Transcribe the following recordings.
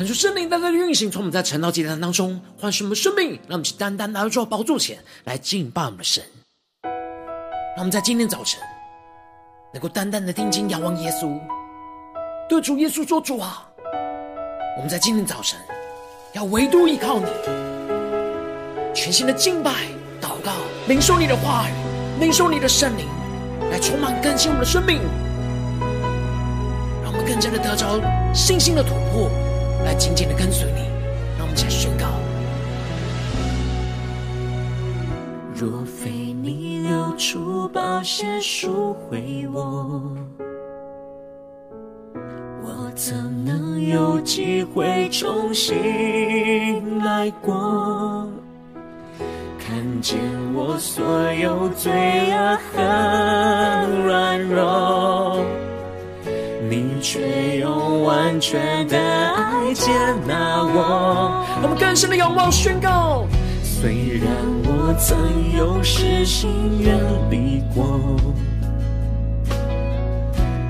恳求圣灵单单的运行，从我们在晨祷祭坛当中唤醒我们的生命，让我们去单单来到宝座前来敬拜我们的神。让我们在今天早晨能够单单的定睛仰望耶稣，对主耶稣说：“主啊，我们在今天早晨要唯独依靠你，全新的敬拜、祷告、领受你的话语，领受你的圣灵，来充满更新我们的生命，让我们更加的得着信心的突破。”来紧紧的跟随你，让我们一起来宣告：若非你流出宝血赎回我，我怎能有机会重新来过？看见我所有罪恶和软弱，却用完全的爱。接纳我，我们更深的仰望宣告。虽然我曾有失心远离过，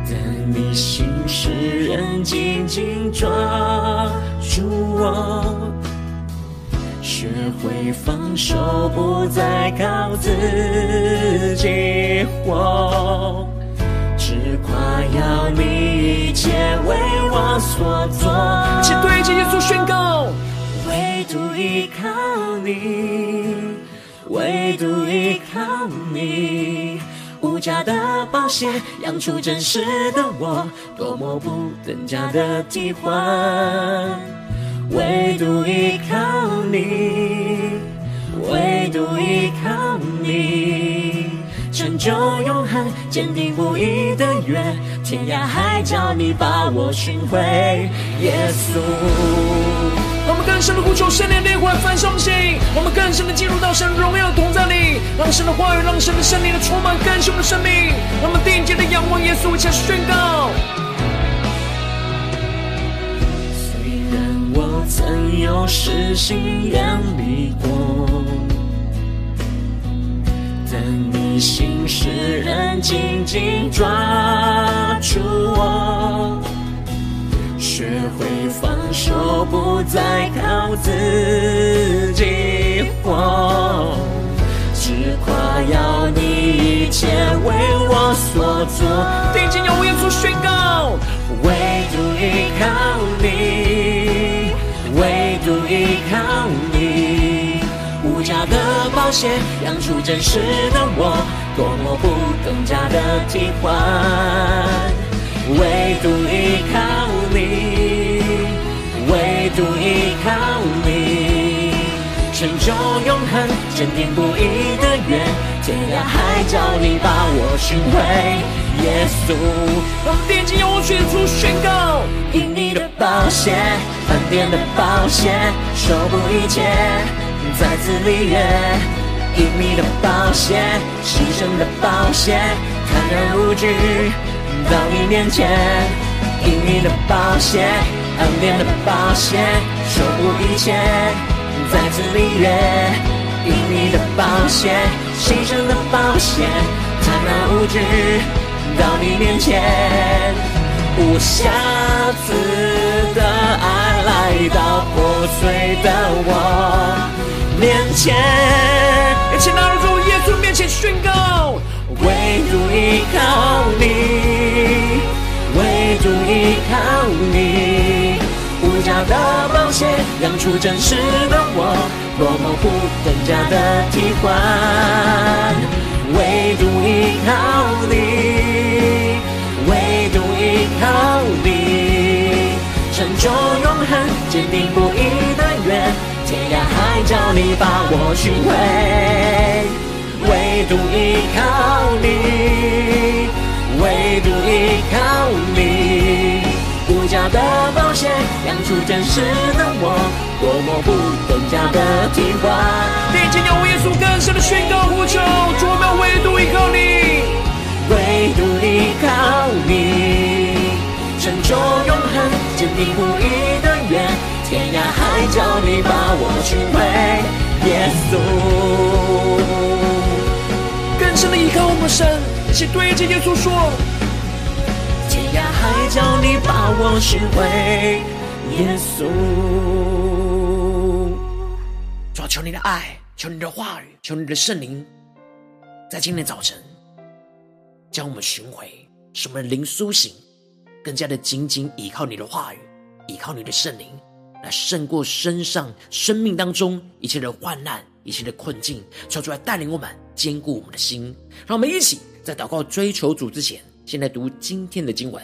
但你心使人紧紧抓住我，学会放手，不再靠自己活。只夸耀你一切为我所做，请对着耶稣宣告，唯独依靠你，唯独依靠你，无价的保险养出真实的我，多么不等价的替换，唯独依靠你，唯独依靠你。就永恒，坚定不移的约，天涯海角你把我寻回，耶稣。让我们更深的呼求圣灵的烈火焚烧心，我们更深的进入到神荣耀的同在里，让神的话语，让神的圣灵的充满更新我们的生命。让我们定睛的仰望耶稣，一起来宣告。虽然我曾有失心远离过过。心使人紧紧抓住我，学会放手，不再靠自己活，只夸耀你一切为我所做。定睛仰望耶稣宣告，唯独依靠你，唯独依靠你，无价的。宝血养出真实的我，多么不等价的替换。唯独依靠你，唯独依靠你，成就永恒坚定不移的约，天涯海角你把我寻回。耶稣，让电击用我宣出宣告，因你的保险，恩典的保险，守护一切，再次立约。因你的保险，牺牲的保险，坦然无惧到你面前。因你的保险，恩典的保险，守护一切，再次立约。因你的保险，牺牲的保险，坦然无惧到你面前。无瑕疵的爱来到破碎的我面前。请拿入主耶稣面前宣告，唯独依靠你，唯独依靠你，无价的宝血养出真实的我，多模糊更加的替换。唯独依靠你，唯独依靠你，成就永恒坚定不移的约。天涯海角，你把我寻回，唯独依靠你，唯独依靠你，无价的宝血养出真实的我，多么不更加的替换。并且用耶稣更深的宣告呼求，主我们唯独依靠你，唯独依靠你，成就永恒坚定不移的约。天涯海角，你把我寻回，耶稣。更深的依靠我们神，一起对着耶稣说：天涯海角，你把我寻回，耶稣。主啊，求你的爱，求你的话语，求你的圣灵，在今天早晨将我们寻回，使我们灵苏醒，更加的紧紧依靠你的话语，依靠你的圣灵。来胜过身上生命当中一切的患难、一切的困境，求主来带领我们，坚固我们的心。让我们一起在祷告追求主之前，先来读今天的经文。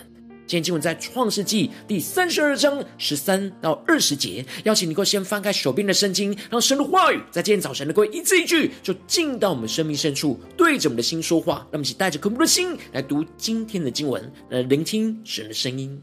今天经文在创世纪第三十二章十三到二十节。邀请你，够先翻开手边的圣经，让神的话语在今天早晨能够一字一句，就进到我们生命深处，对着我们的心说话。让我们一起带着渴慕的心来读今天的经文，来聆听神的声音。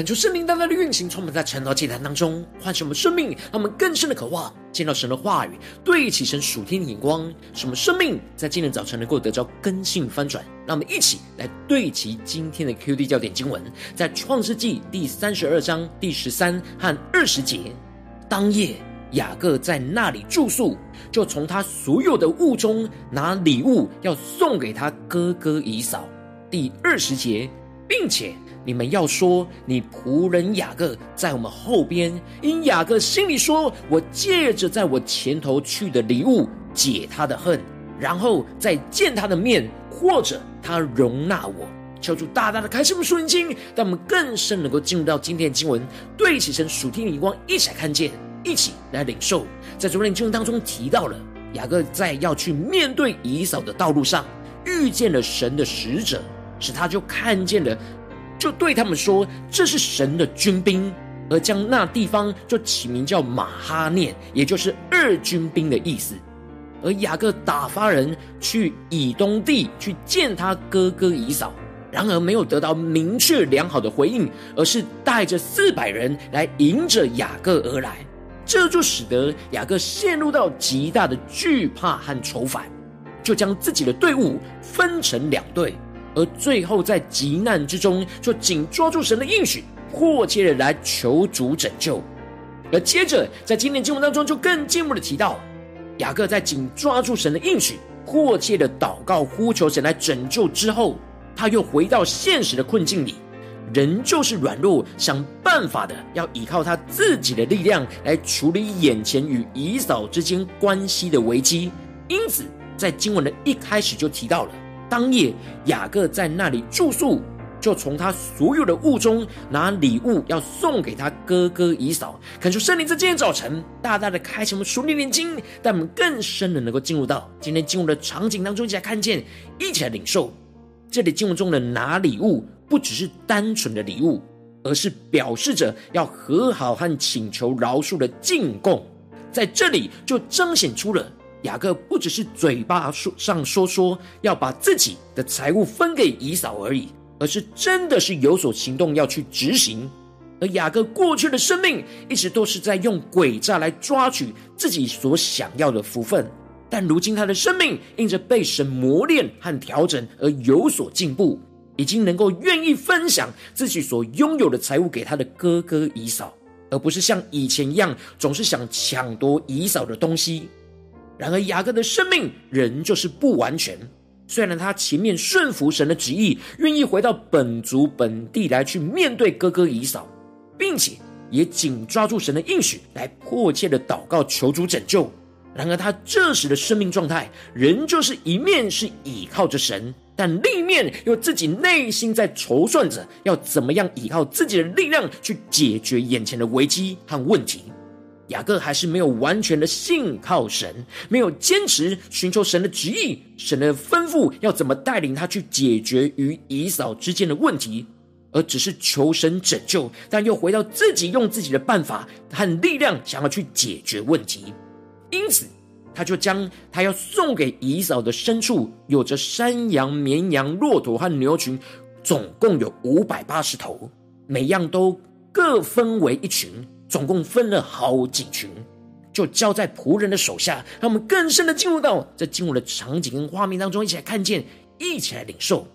恳求圣灵大大的运行，充满在晨祷祭坛当中，唤醒我们生命，让我们更深的渴望见到神的话语，对齐神属天的眼光，使我们生命在今天早晨能够得着根性翻转。让我们一起来对齐今天的 QD 焦点经文，在创世纪第三十二章第十三和二十节。当夜，雅各在那里住宿，就从他所有的物中拿礼物要送给他哥哥以扫。第二十节，并且。你们要说，你仆人雅各在我们后边，因雅各心里说：“我借着在我前头去的礼物解他的恨，然后再见他的面，或者他容纳我。”求主大大的开示我们属灵经，让我们更深能够进入到今天的经文，对齐神属天的眼光，一起来看见，一起来领受。在昨天经文当中提到了雅各在要去面对以扫的道路上，遇见了神的使者，使他就看见了。就对他们说：“这是神的军兵。”而将那地方就起名叫马哈念，也就是二军兵的意思。而雅各打发人去以东地去见他哥哥以扫，然而没有得到明确良好的回应，而是带着四百人来迎着雅各而来。这就使得雅各陷入到极大的惧怕和愁烦，就将自己的队伍分成两队。而最后在急难之中，就紧抓住神的应许，迫切的来求主拯救。而接着在今天经文当中，就更进一步的提到，雅各在紧抓住神的应许，迫切的祷告呼求神来拯救之后，他又回到现实的困境里，仍旧是软弱，想办法的要依靠他自己的力量来处理眼前与以扫之间关系的危机。因此，在经文的一开始就提到了。当夜，雅各在那里住宿，就从他所有的物中拿礼物要送给他哥哥以扫。恳求圣灵在今天早晨大大的开启我们属灵眼睛，带我们更深的能够进入到今天进入的场景当中，一起来看见，一起来领受。这里进入中的拿礼物，不只是单纯的礼物，而是表示着要和好和请求饶恕的进贡。在这里就彰显出了。雅各不只是嘴巴说上说说要把自己的财物分给姨嫂而已，而是真的是有所行动要去执行。而雅各过去的生命一直都是在用诡诈来抓取自己所想要的福分，但如今他的生命因着被神磨练和调整而有所进步，已经能够愿意分享自己所拥有的财物给他的哥哥姨嫂，而不是像以前一样总是想抢夺姨嫂的东西。然而，雅各的生命仍旧是不完全。虽然他前面顺服神的旨意，愿意回到本族本地来去面对哥哥以扫，并且也紧抓住神的应许来迫切的祷告求主拯救。然而，他这时的生命状态仍旧是一面是倚靠着神，但另一面又自己内心在筹算着要怎么样依靠自己的力量去解决眼前的危机和问题。雅各还是没有完全的信靠神，没有坚持寻求神的旨意，神的吩咐要怎么带领他去解决与以扫之间的问题，而只是求神拯救，但又回到自己用自己的办法和力量想要去解决问题。因此，他就将他要送给以嫂的牲畜，有着山羊、绵羊、骆驼和牛群，总共有五百八十头，每样都各分为一群。总共分了好几群，就交在仆人的手下，让我们更深的进入到这进入的场景跟画面当中，一起来看见，一起来领受。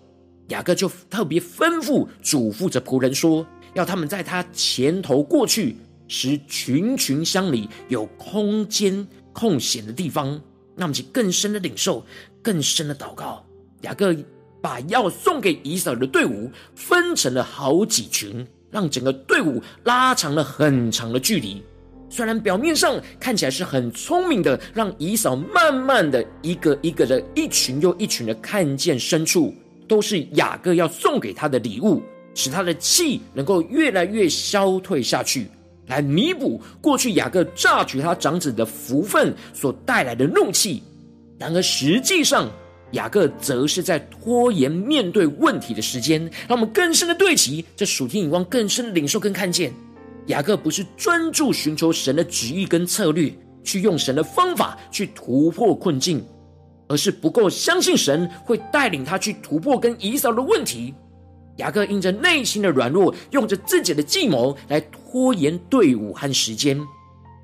雅各就特别吩咐嘱咐着仆人说，要他们在他前头过去，使群群相离，有空间空闲的地方。那我们就更深的领受，更深的祷告。雅各把要送给以扫的队伍分成了好几群。让整个队伍拉长了很长的距离，虽然表面上看起来是很聪明的，让以扫慢慢的一个一个的、一群又一群的看见深处都是雅各要送给他的礼物，使他的气能够越来越消退下去，来弥补过去雅各榨取他长子的福分所带来的怒气。然而实际上，雅各则是在拖延面对问题的时间，让我们更深的对齐这属天眼光，更深的领受跟看见。雅各不是专注寻求神的旨意跟策略，去用神的方法去突破困境，而是不够相信神会带领他去突破跟以扫的问题。雅各因着内心的软弱，用着自己的计谋来拖延队伍和时间，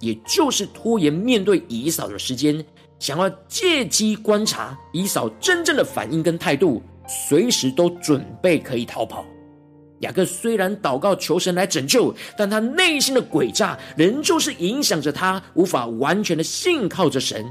也就是拖延面对以扫的时间，想要借机观察以扫真正的反应跟态度，随时都准备可以逃跑。雅各虽然祷告求神来拯救，但他内心的诡诈仍旧是影响着他，无法完全的信靠着神，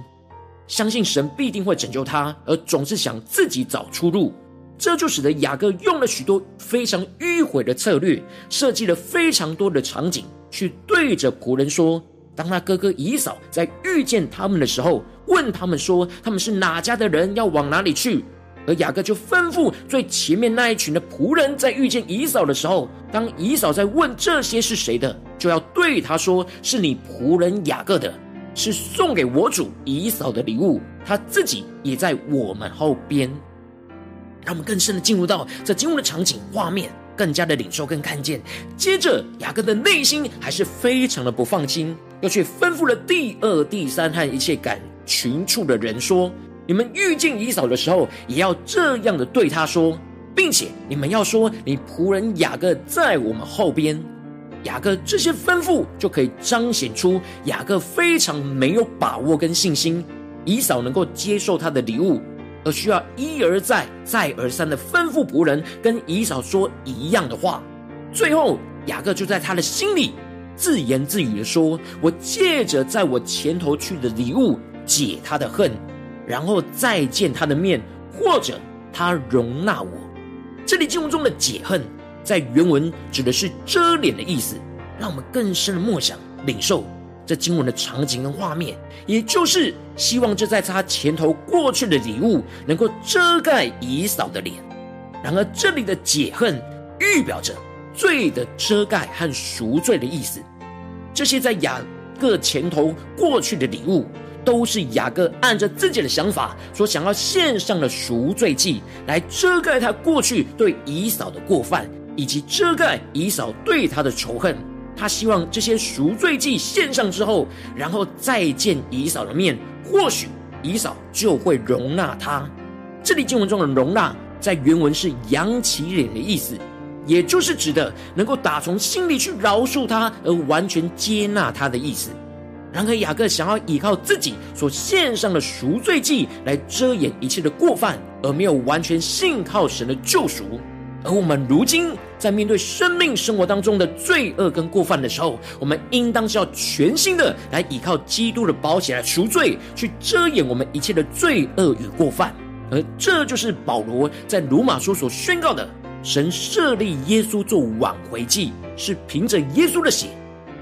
相信神必定会拯救他，而总是想自己找出路。这就使得雅各用了许多非常迂回的策略，设计了非常多的场景，去对着仆人说：当他哥哥以扫在遇见他们的时候，问他们说他们是哪家的人，要往哪里去。而雅各就吩咐最前面那一群的仆人，在遇见以扫的时候，当以扫在问这些是谁的，就要对他说：是你仆人雅各的，是送给我主以扫的礼物，他自己也在我们后边。让我们更深的进入到这经文的场景画面，更加的领受跟看见。接着，雅各的内心还是非常的不放心，又去吩咐了第二、第三和一切赶群畜的人说：“你们遇见以扫的时候，也要这样的对他说，并且你们要说，你仆人雅各在我们后边。”雅各这些吩咐就可以彰显出雅各非常没有把握跟信心，以扫能够接受他的礼物。而需要一而再、再而三的吩咐仆人跟以扫说一样的话，最后雅各就在他的心里自言自语的说：“我借着在我前头去的礼物解他的恨，然后再见他的面，或者他容纳我。”这里经文中的解恨，在原文指的是遮脸的意思，让我们更深的默想领受。这经文的场景跟画面，也就是希望这在他前头过去的礼物能够遮盖以扫的脸。然而，这里的解恨预表着罪的遮盖和赎罪的意思。这些在雅各前头过去的礼物，都是雅各按着自己的想法所想要献上的赎罪祭，来遮盖他过去对以扫的过犯，以及遮盖以扫对他的仇恨。他希望这些赎罪祭献上之后，然后再见以扫的面，或许以扫就会容纳他。这里经文中的容纳，在原文是扬起脸的意思，也就是指的能够打从心里去饶恕他，而完全接纳他的意思。然而雅各想要依靠自己所献上的赎罪祭来遮掩一切的过犯，而没有完全信靠神的救赎。而我们如今在面对生命生活当中的罪恶跟过犯的时候，我们应当是要全心的来依靠基督的宝血来赎罪，去遮掩我们一切的罪恶与过犯。而这就是保罗在罗马书所宣告的：神设立耶稣做挽回祭，是凭着耶稣的血，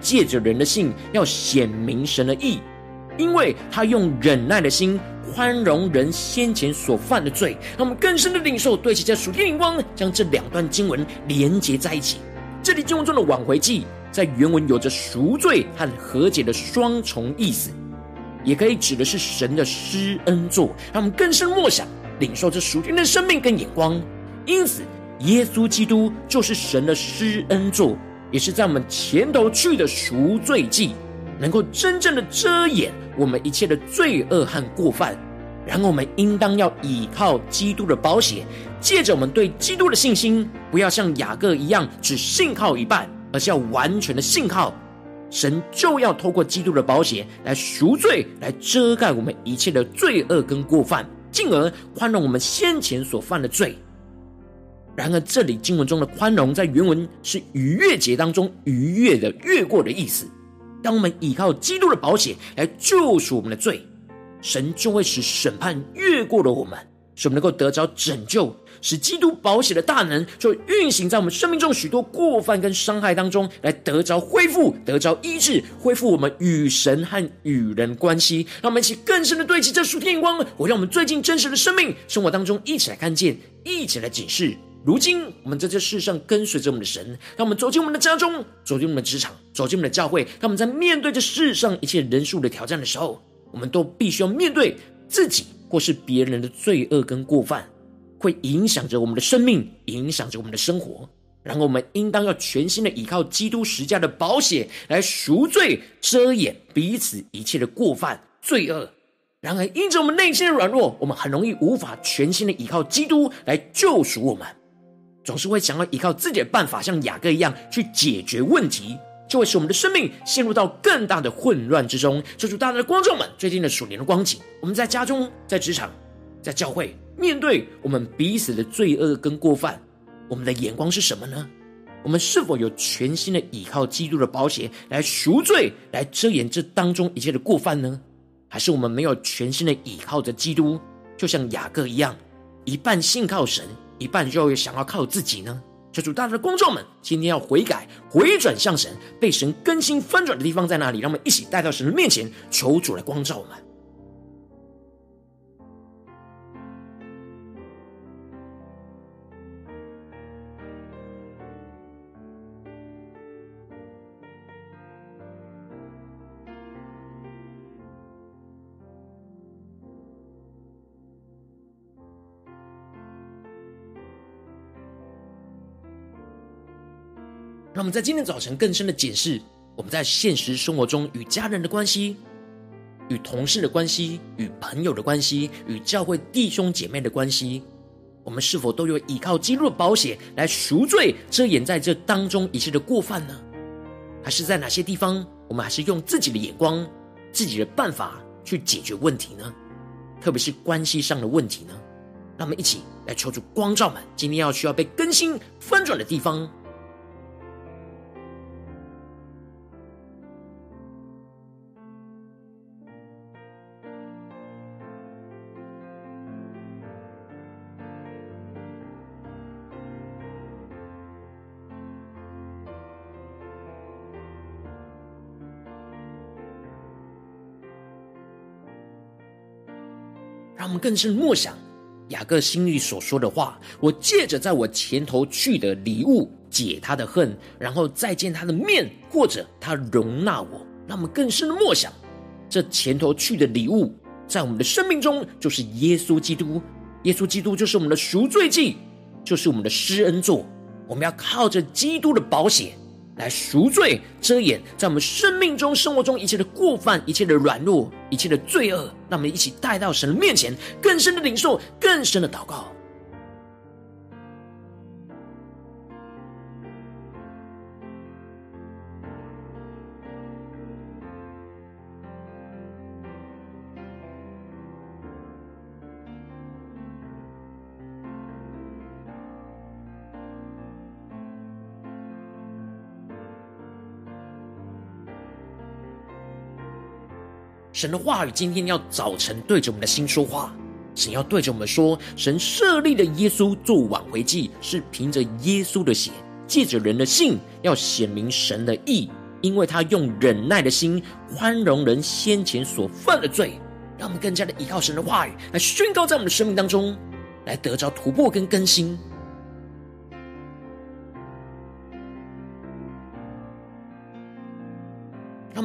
借着人的信，要显明神的义，因为他用忍耐的心。宽容人先前所犯的罪，让我们更深的领受，对齐这属天灵光，将这两段经文连接在一起。这里经文中的挽回祭，在原文有着赎罪和和解的双重意思，也可以指的是神的施恩座，让我们更深默想，领受这属天的生命跟眼光。因此，耶稣基督就是神的施恩座，也是在我们前头去的赎罪祭。能够真正的遮掩我们一切的罪恶和过犯，然后我们应当要依靠基督的宝血，借着我们对基督的信心，不要像雅各一样只信靠一半，而是要完全的信靠神，就要透过基督的宝血来赎罪，来遮盖我们一切的罪恶跟过犯，进而宽容我们先前所犯的罪。然而，这里经文中的宽容，在原文是逾越节当中逾越的越过的意思。当我们依靠基督的宝血来救赎我们的罪，神就会使审判越过了我们，使我们能够得着拯救，使基督宝血的大能就运行在我们生命中许多过犯跟伤害当中，来得着恢复，得着医治，恢复我们与神和与人关系。让我们一起更深的对齐这属天光，我让我们最近真实的生命生活当中一起来看见，一起来警示。如今，我们在这世上跟随着我们的神，让我们走进我们的家中，走进我们的职场，走进我们的教会。当我们在面对这世上一切人数的挑战的时候，我们都必须要面对自己或是别人的罪恶跟过犯，会影响着我们的生命，影响着我们的生活。然后，我们应当要全心的依靠基督十架的保险来赎罪、遮掩彼此一切的过犯、罪恶。然而，因着我们内心的软弱，我们很容易无法全心的依靠基督来救赎我们。总是会想要依靠自己的办法，像雅各一样去解决问题，就会使我们的生命陷入到更大的混乱之中。求主大大的观众们，最近的属灵的光景，我们在家中、在职场、在教会，面对我们彼此的罪恶跟过犯，我们的眼光是什么呢？我们是否有全心的依靠基督的宝血来赎罪、来遮掩这当中一切的过犯呢？还是我们没有全心的倚靠着基督，就像雅各一样，一半信靠神？一半就会想要靠自己呢？求主大家的观众们，今天要悔改、回转向神，被神更新翻转的地方在哪里？让我们一起带到神的面前，求主来光照我们。让我们在今天早晨更深的检视我们在现实生活中与家人的关系、与同事的关系、与朋友的关系、与教会弟兄姐妹的关系，我们是否都有依靠基督的保险来赎罪、遮掩在这当中一切的过犯呢？还是在哪些地方，我们还是用自己的眼光、自己的办法去解决问题呢？特别是关系上的问题呢？让我们一起来求主光照们，今天要需要被更新翻转的地方。让我们更深默想雅各心里所说的话：我借着在我前头去的礼物解他的恨，然后再见他的面，或者他容纳我。让我们更深的默想，这前头去的礼物，在我们的生命中就是耶稣基督。耶稣基督就是我们的赎罪祭，就是我们的施恩座。我们要靠着基督的宝血。来赎罪、遮掩，在我们生命中、生活中一切的过犯、一切的软弱、一切的罪恶，让我们一起带到神的面前，更深的领受、更深的祷告。神的话语今天要早晨对着我们的心说话，神要对着我们说：神设立的耶稣做挽回祭，是凭着耶稣的血，借着人的信，要显明神的义，因为他用忍耐的心宽容人先前所犯的罪，让我们更加的依靠神的话语来宣告在我们的生命当中，来得着突破跟更新。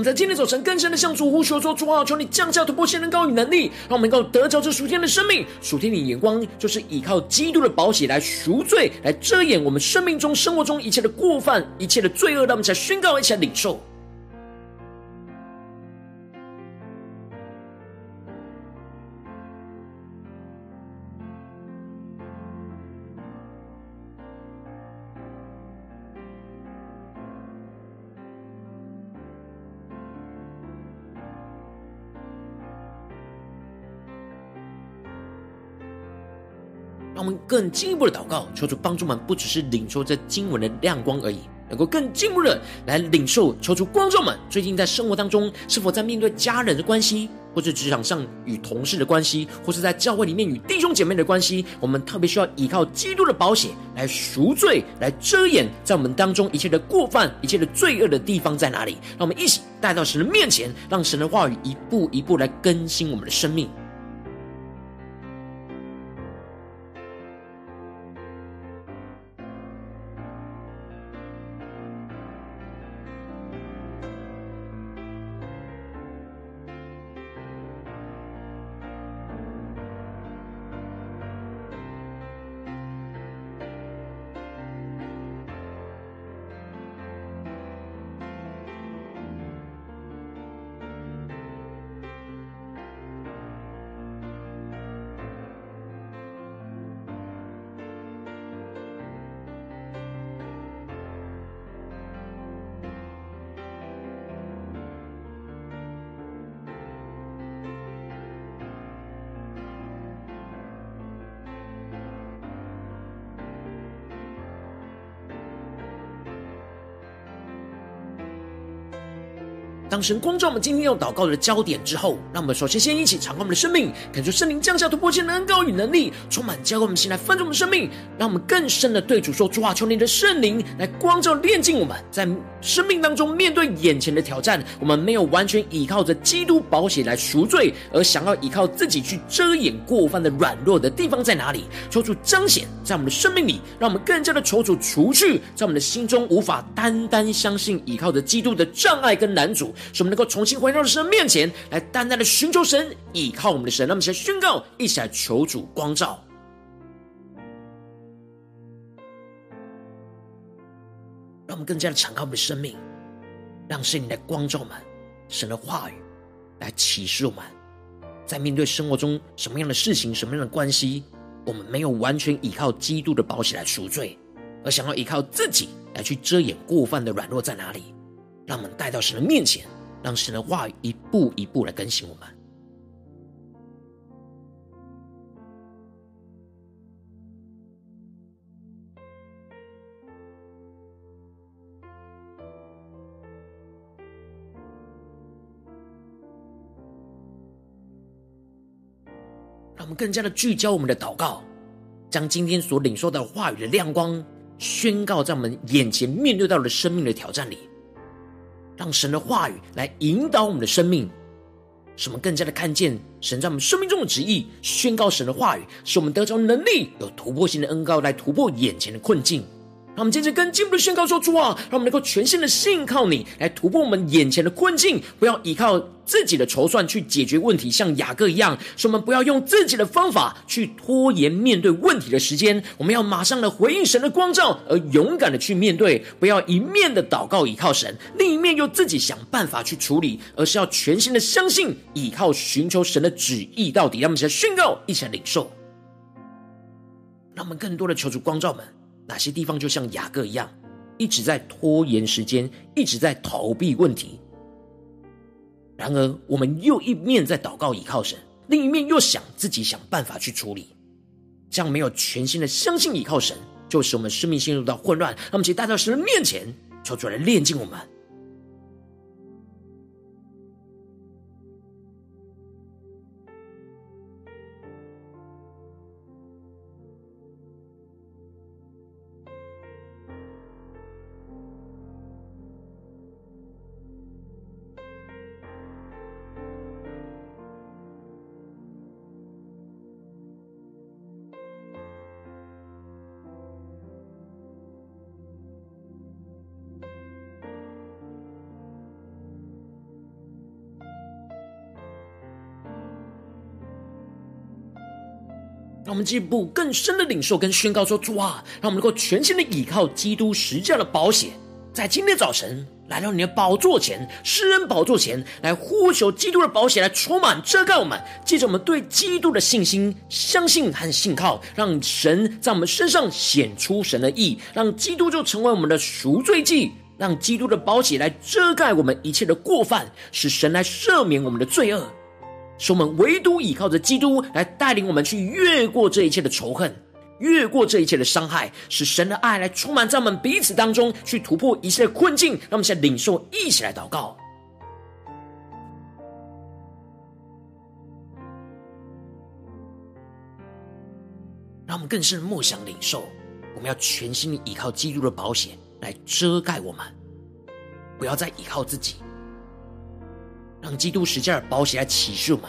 在今天早晨更深的向主呼求说：主啊，求你降下突破性能高与能力，让我们能够得着这属天的生命。属天的眼光就是依靠基督的宝血来赎罪，来遮掩我们生命中、生活中一切的过犯、一切的罪恶，让我们才宣告，一起来领受。更进一步的祷告，求主帮助我们，不只是领受这经文的亮光而已，能够更进一步的来领受。求主观众们，最近在生活当中，是否在面对家人的关系，或者职场上与同事的关系，或是在教会里面与弟兄姐妹的关系，我们特别需要依靠基督的宝血来赎罪，来遮掩在我们当中一切的过犯、一切的罪恶的地方在哪里？让我们一起带到神的面前，让神的话语一步一步来更新我们的生命。当神光照我们今天要祷告的焦点之后，让我们首先先一起敞开我们的生命，感受圣灵降下突破性的恩膏与能力，充满浇灌我们心来翻转我们的生命，让我们更深的对主说：主啊，求你的圣灵来光照炼净我们，在生命当中面对眼前的挑战，我们没有完全依靠着基督宝血来赎罪，而想要依靠自己去遮掩过犯的软弱的地方在哪里？求主彰显在我们的生命里，让我们更加的求主除去在我们的心中无法单单相信依靠着基督的障碍跟拦阻，使我们能够重新回到神的面前来，单单的寻求神，依靠我们的神。那么先宣告，一起来求主光照，让我们更加的敞开我们的生命，让圣灵来光照我们，神的话语来启示我们，在面对生活中什么样的事情、什么样的关系，我们没有完全依靠基督的宝血来赎罪，而想要依靠自己来去遮掩过犯的软弱在哪里？让我们带到神的面前，让神的话语一步一步来更新我们。让我们更加的聚焦我们的祷告，将今天所领受到的话语的亮光宣告在我们眼前面对到的生命的挑战里。让神的话语来引导我们的生命，使我们更加的看见神在我们生命中的旨意，宣告神的话语，使我们得着能力，有突破性的恩膏来突破眼前的困境。让我们坚持跟进一步的宣告说：主啊，让我们能够全心的信靠你，来突破我们眼前的困境，不要依靠自己的筹算去解决问题，像雅各一样，说我们不要用自己的方法去拖延面对问题的时间，我们要马上的回应神的光照，而勇敢的去面对，不要一面的祷告依靠神，另一面又自己想办法去处理，而是要全心的相信，依靠寻求神的旨意到底。让我们一起来宣告，一起来领受，让我们更多的求主光照们。哪些地方就像雅各一样，一直在拖延时间，一直在逃避问题？然而，我们又一面在祷告依靠神，另一面又想自己想办法去处理，这样没有全心的相信依靠神，就使我们生命陷入到混乱。那么，请带到神的面前，求主来炼净我们。我们进一步更深的领受跟宣告说：主啊，让我们能够全心的倚靠基督十架的保险，在今天早晨来到你的宝座前，施恩宝座前来呼求基督的保险来充满遮盖我们。借着我们对基督的信心、相信和信靠，让神在我们身上显出神的义，让基督就成为我们的赎罪祭，让基督的宝血来遮盖我们一切的过犯，使神来赦免我们的罪恶。使我们唯独倚靠着基督来带领我们去越过这一切的仇恨，越过这一切的伤害，使神的爱来充满在我们彼此当中，去突破一切的困境。让我们现在领受，一起来祷告，让我们更深默想领受。我们要全心的倚靠基督的保险来遮盖我们，不要再倚靠自己。让基督十架的宝血来启示我们，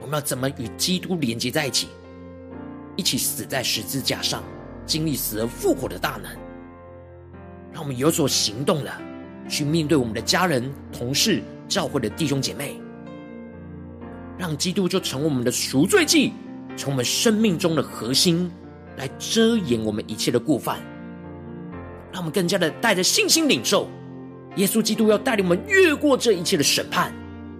我们要怎么与基督连接在一起，一起死在十字架上，经历死而复活的大能。让我们有所行动的去面对我们的家人、同事、教会的弟兄姐妹，让基督就成为我们的赎罪祭，成为我们生命中的核心，来遮掩我们一切的过犯。让我们更加的带着信心领受，耶稣基督要带领我们越过这一切的审判。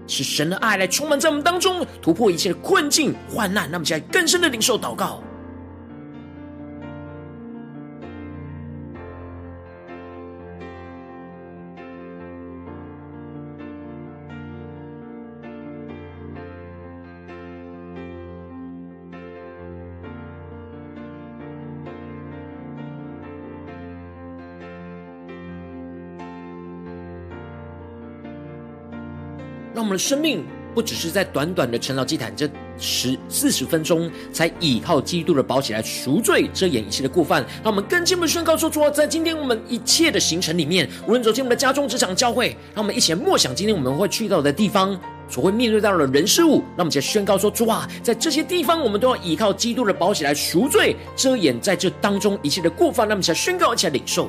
使神的爱来充满在我们当中，突破一切的困境、患难，让我们现在更深的领受祷告。让我们的生命不只是在短短的晨祷祭坛这十四十分钟，才倚靠基督的宝血来赎罪遮掩一切的过犯。让我们更进一步宣告说：主啊，在今天我们一切的行程里面，无论走进我们的家中、职场、教会，让我们一起来默想今天我们会去到的地方，所会面对到的人事物。让我们一起宣告说：主啊，在这些地方，我们都要倚靠基督的宝血来赎罪遮掩在这当中一切的过犯。让我们一起宣告，一起来领受。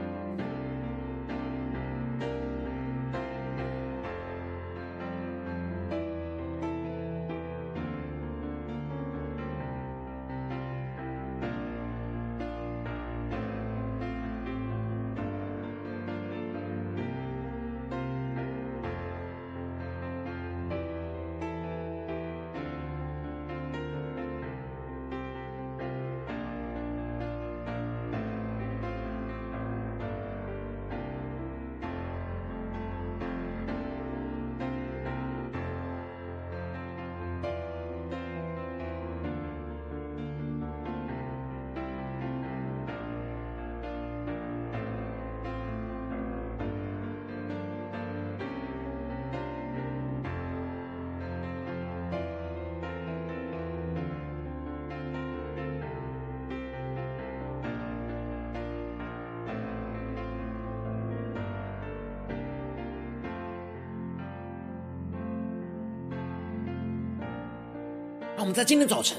让我们在今天早晨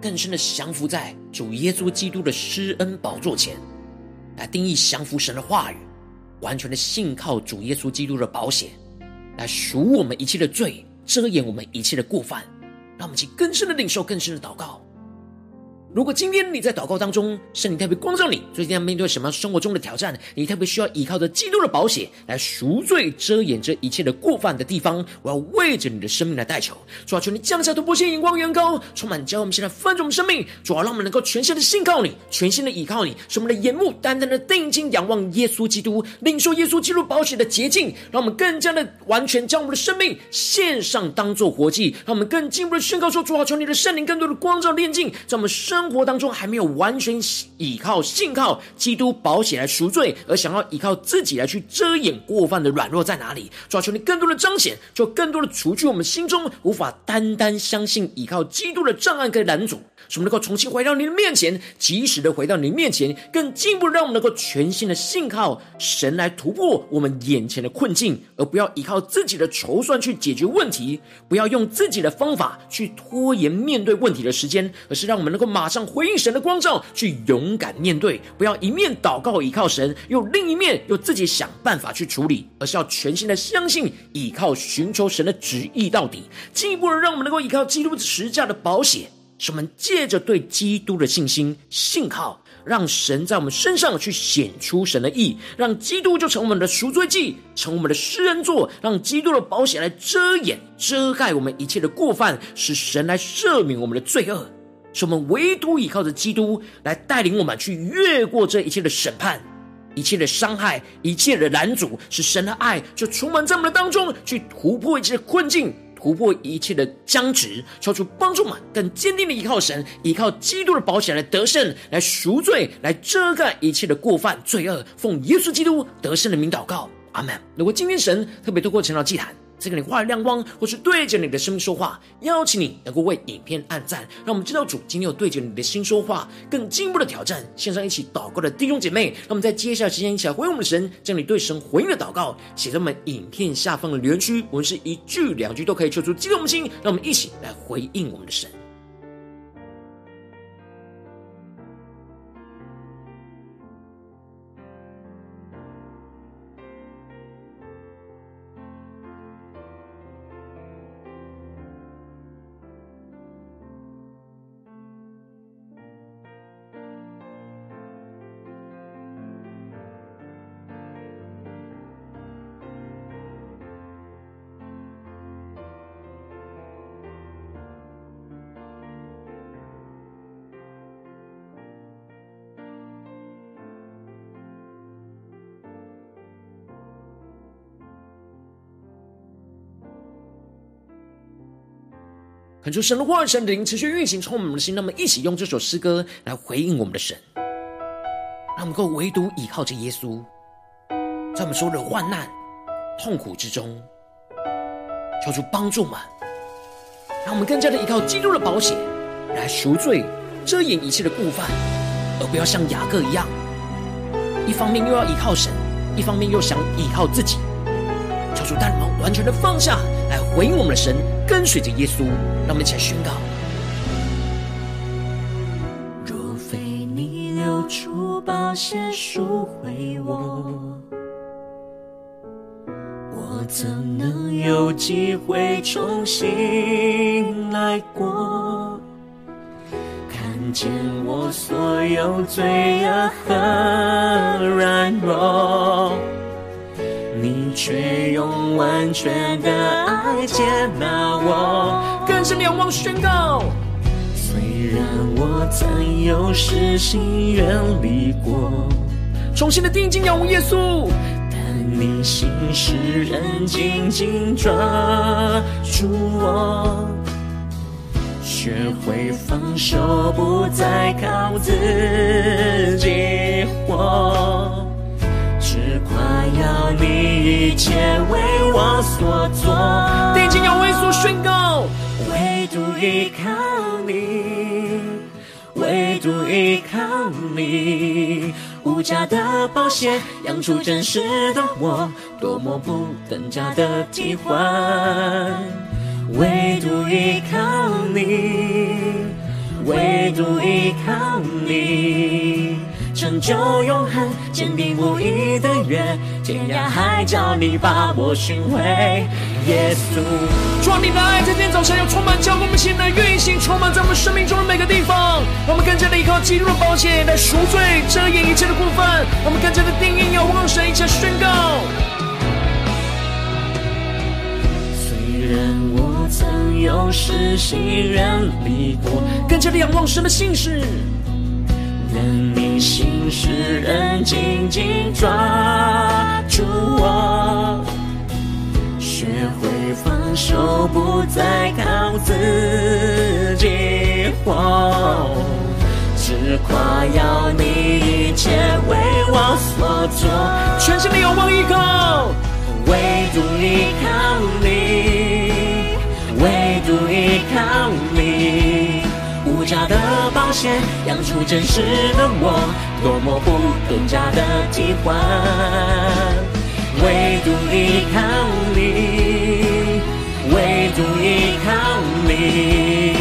更深的降服在主耶稣基督的施恩宝座前，来定义降服神的话语，完全的信靠主耶稣基督的保险，来赎我们一切的罪，遮掩我们一切的过犯。让我们去更深的领受，更深的祷告。如果今天你在祷告当中，圣灵特别光照你，最近要面对什么生活中的挑战？你特别需要依靠着基督的宝血来赎罪、遮掩这一切的过犯的地方，我要为着你的生命来代求。主啊，求你降下突破性眼光，远高，充满教我们现在翻转我们生命。主啊，让我们能够全心的信靠你，全心的依靠你，使我们的眼目单单的定睛仰望耶稣基督，领受耶稣基督宝血的洁净，让我们更加的完全将我们的生命献上，当作活祭。让我们更进一步的宣告说：主啊，求你的圣灵更多的光照炼净，在我们生。生活当中还没有完全倚靠信靠基督保险来赎罪，而想要依靠自己来去遮掩过犯的软弱在哪里？抓，求你更多的彰显，就更多的除去我们心中无法单单相信依靠基督的障碍跟拦阻，使我们能够重新回到你的面前，及时的回到你面前，更进一步让我们能够全新的信靠神来突破我们眼前的困境，而不要依靠自己的筹算去解决问题，不要用自己的方法去拖延面对问题的时间，而是让我们能够马上。回应神的光照，去勇敢面对，不要一面祷告倚靠神，又另一面又自己想办法去处理，而是要全心的相信，倚靠寻求神的旨意到底，进一步的让我们能够依靠基督十架的保险，使我们借着对基督的信心信靠，让神在我们身上去显出神的义，让基督就成我们的赎罪祭，成我们的施恩座，让基督的宝血来遮掩遮盖我们一切的过犯，使神来赦免我们的罪恶。是我们唯独依靠着基督来带领我们去越过这一切的审判、一切的伤害、一切的拦阻，使神的爱就充满在我们的当中，去突破一切的困境，突破一切的僵直，超出帮助我们更坚定的依靠神，依靠基督的宝血来得胜，来赎罪，来遮盖一切的过犯罪恶。奉耶稣基督得胜的名祷告，阿门。如果今天神特别透过晨祷祭坛，在给你画亮光，或是对着你的生命说话，邀请你能够为影片按赞，让我们知道主今天有对着你的心说话，更进一步的挑战。线上一起祷告的弟兄姐妹，让我们在接下来时间一起来回应我们的神，将你对神回应的祷告写在我们影片下方的留言区，我们是一句两句都可以求出激动的心，让我们一起来回应我们的神。恳求神的话语、神灵持续运行，充满我们的心。那么，一起用这首诗歌来回应我们的神，让我们够唯独倚靠着耶稣，在我们所有的患难、痛苦之中，求主帮助们，让我们更加的依靠基督的宝血来赎罪、遮掩一切的过犯，而不要像雅各一样，一方面又要依靠神，一方面又想依靠自己。求主带领我们完全的放下，来回应我们的神，跟随着耶稣。让我们一起来宣告：若非你流出宝血赎回我，我怎能有机会重新来过？看见我所有罪恶和软弱。你却用完全的爱接纳我，更深仰望宣告。虽然我曾有失心远离过，重新的定睛仰望耶稣，但你心事仍紧紧抓住我，学会放手，不再靠自己活。只夸耀你一切为我所做，定睛仰望耶稣宣告，依靠你，唯独依靠你，无价的宝血养出真实的我，多么不等价的替换，唯独依靠你，唯独依靠你。成就永恒，坚定不移的约，天涯海角你把我寻回，耶稣。主啊，你的爱在今天早晨要充满，叫我们现在运行，充满在我们生命中的每个地方。我们更加的依靠基督的宝血来赎罪，遮掩一切的过犯。我们更加的定义要望神，一切宣告。虽然我曾有时心远离过，更加的仰望神的信实。但你心事仍紧紧抓住我，学会放手，不再靠自己活，只夸耀你一切为我所做，全心的仰望依靠，唯独依靠你，唯独依靠你。无价的保险养出真实的我，多么不等价的替换。唯独依靠你，唯独依靠你，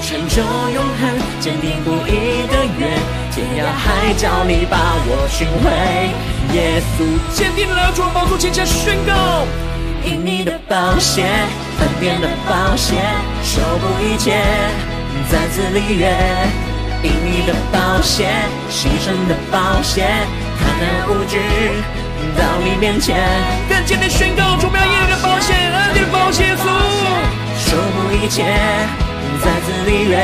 成就永恒，坚定不移的约，天涯海角你把我寻回。耶稣，坚定的来到宝座前，前宣告：因你的宝血，恩典的宝血，守护一切。再次立约，因你的保险，牺牲的保险，坦然无惧到你面前，更坚定宣告，主要因你的保险，恩典的宝血，主守护一切。再次立约，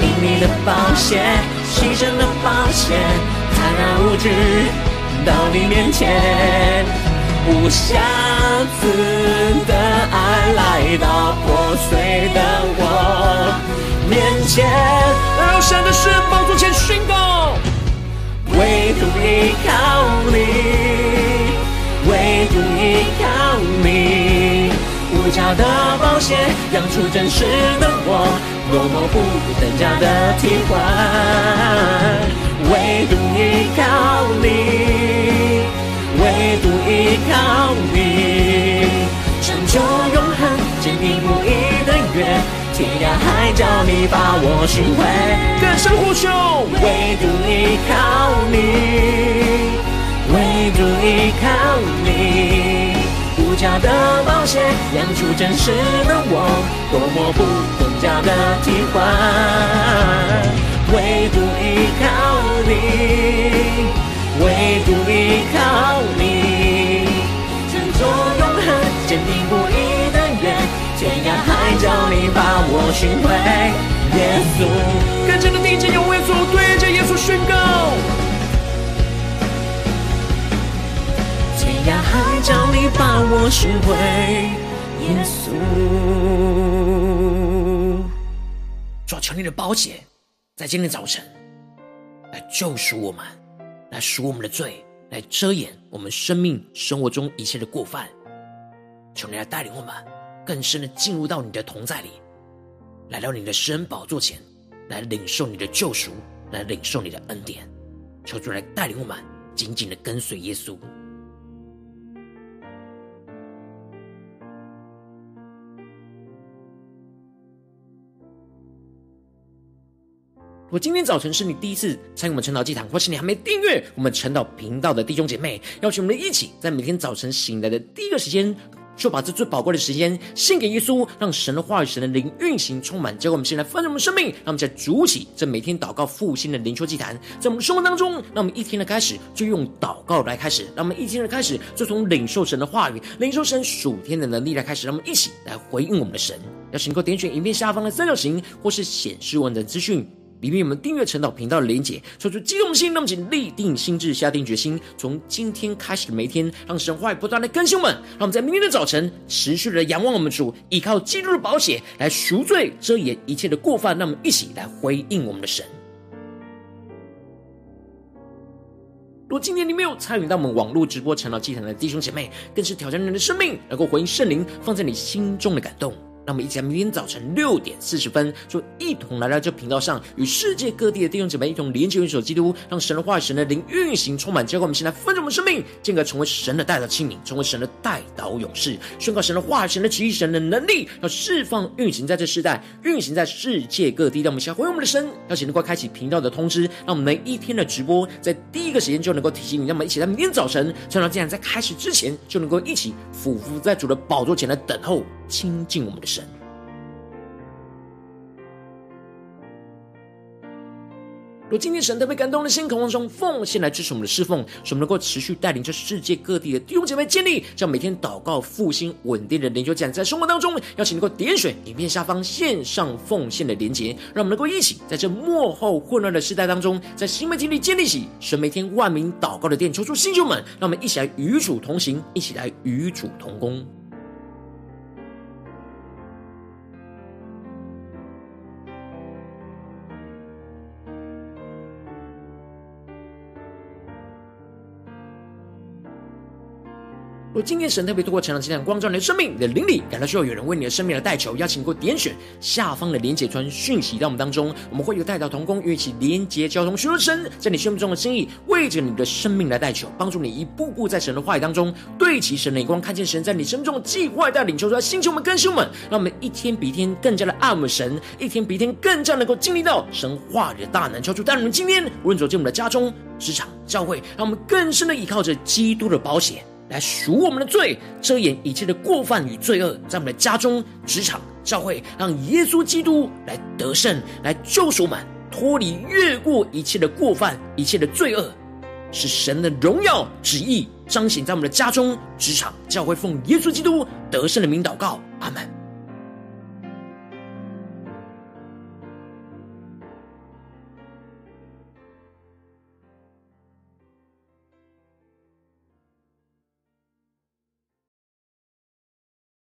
因你的保险，牺牲的保险，坦然无惧到你面前，无瑕疵的爱来到破碎的我。面前，来到神的施恩宝座前宣告，唯独依靠你，唯独依靠你，无价的宝血养出真实的我，多么不等价的替换，唯独依靠你，唯独依靠你，成就永恒，坚定不移的约。天涯海角，你把我寻回，更深呼求，唯独依靠你，唯独依靠你，无价的宝血养出真实的我，多么不等价的替换，唯独依靠你，唯独依靠你，成就永恒，坚定不移的约。天涯海角，你把我寻回，耶稣。更深的定睛仰望耶稣，对着耶稣宣告。天涯海角，你把我寻回，耶稣。主求你的宝血，在今天早晨来救赎我们，来赎我们的罪，来遮掩我们生命生活中一切的过犯。求你来带领我们更深的进入到你的同在里，来到你的施恩宝座前，来领受你的救赎，来领受你的恩典。求主来带领我们紧紧的跟随耶稣。我今天早晨是你第一次参与我们晨祷祭坛，或是你还没订阅我们晨祷频道的弟兄姐妹，邀请我们一起在每天早晨醒来的第一个时间，就把这最宝贵的时间献给耶稣，让神的话语、神的灵运行充满，结果我们先来丰盛我们生命，让我们再筑起这每天祷告复兴的灵修祭坛，在我们生活当中，让我们一天的开始就用祷告来开始，让我们一天的开始就从领受神的话语、领受神属天的能力来开始，让我们一起来回应我们的神。要请能够点选影片下方的三角形，或是显示文的资讯。里面我们订阅晨祷频道的连结，说出激动心，那么请立定心志，下定决心，从今天开始的每一天，让神话不断的更新我们，让我们在明天的早晨持续的仰望我们主，依靠基督的宝血来赎罪遮掩一切的过犯，让我们一起来回应我们的神。如果今天你没有参与到我们网络直播晨祷祭坛的弟兄姐妹，更是挑战人的生命，能够回应圣灵放在你心中的感动。让我们一起在明天早晨六点四十分，就一同来到这频道上，与世界各地的弟兄姐妹一同连接、元首基督，让神的话语、神的灵运行充满，教会我们现在分盛我们生命，进而成为神的代祷器皿，成为神的代祷勇士，宣告神的话语、神的旨意、神的能力，要释放运行在这世代，运行在世界各地。让我们先回我们的神，邀请能够开启频道的通知，让我们每一天的直播在第一个时间就能够提醒你。让我们一起在明天早晨，趁到这样在开始之前，就能够一起俯伏在主的宝座前来等候。亲近我们的若今天神特别感动的心，渴望中奉献来支持我们的侍奉，使我们能够持续带领这世界各地的弟兄姐妹建立，让每天祷告复兴稳定的灵修讲，在生活当中，邀请能够点选影片下方线上奉献的连结，让我们能够一起在这幕后混乱的时代当中，在新媒体里建立起神每天万名祷告的殿，抽出新旧们，让我们一起来与主同行，一起来与主同工。若今天神特别透过晨祷祭坛光照你的生命，你的灵里感到需要有人为你的生命来代求，邀请你给我点选下方的连结传讯息到我们当中，我们会有代祷同工，与一起连结交通，寻求神在你生命中的心意，为着你的生命来代求，帮助你一步步在神的话语当中对齐神的眼光，看见神在你生命中的计划带领，求出来星球们、更新们，让我们一天比一天更加的爱我们神，一天比一天更加能够经历到神话语的大能，求主带领我们今天无论走进我们的家中、职场、教会，让我们更深的依靠着基督的保险。来赎我们的罪，遮掩一切的过犯与罪恶，在我们的家中、职场、教会，让耶稣基督来得胜，来救赎我们，脱离越过一切的过犯、一切的罪恶，是神的荣耀旨意彰显在我们的家中、职场、教会，奉耶稣基督得胜的名祷告，阿门。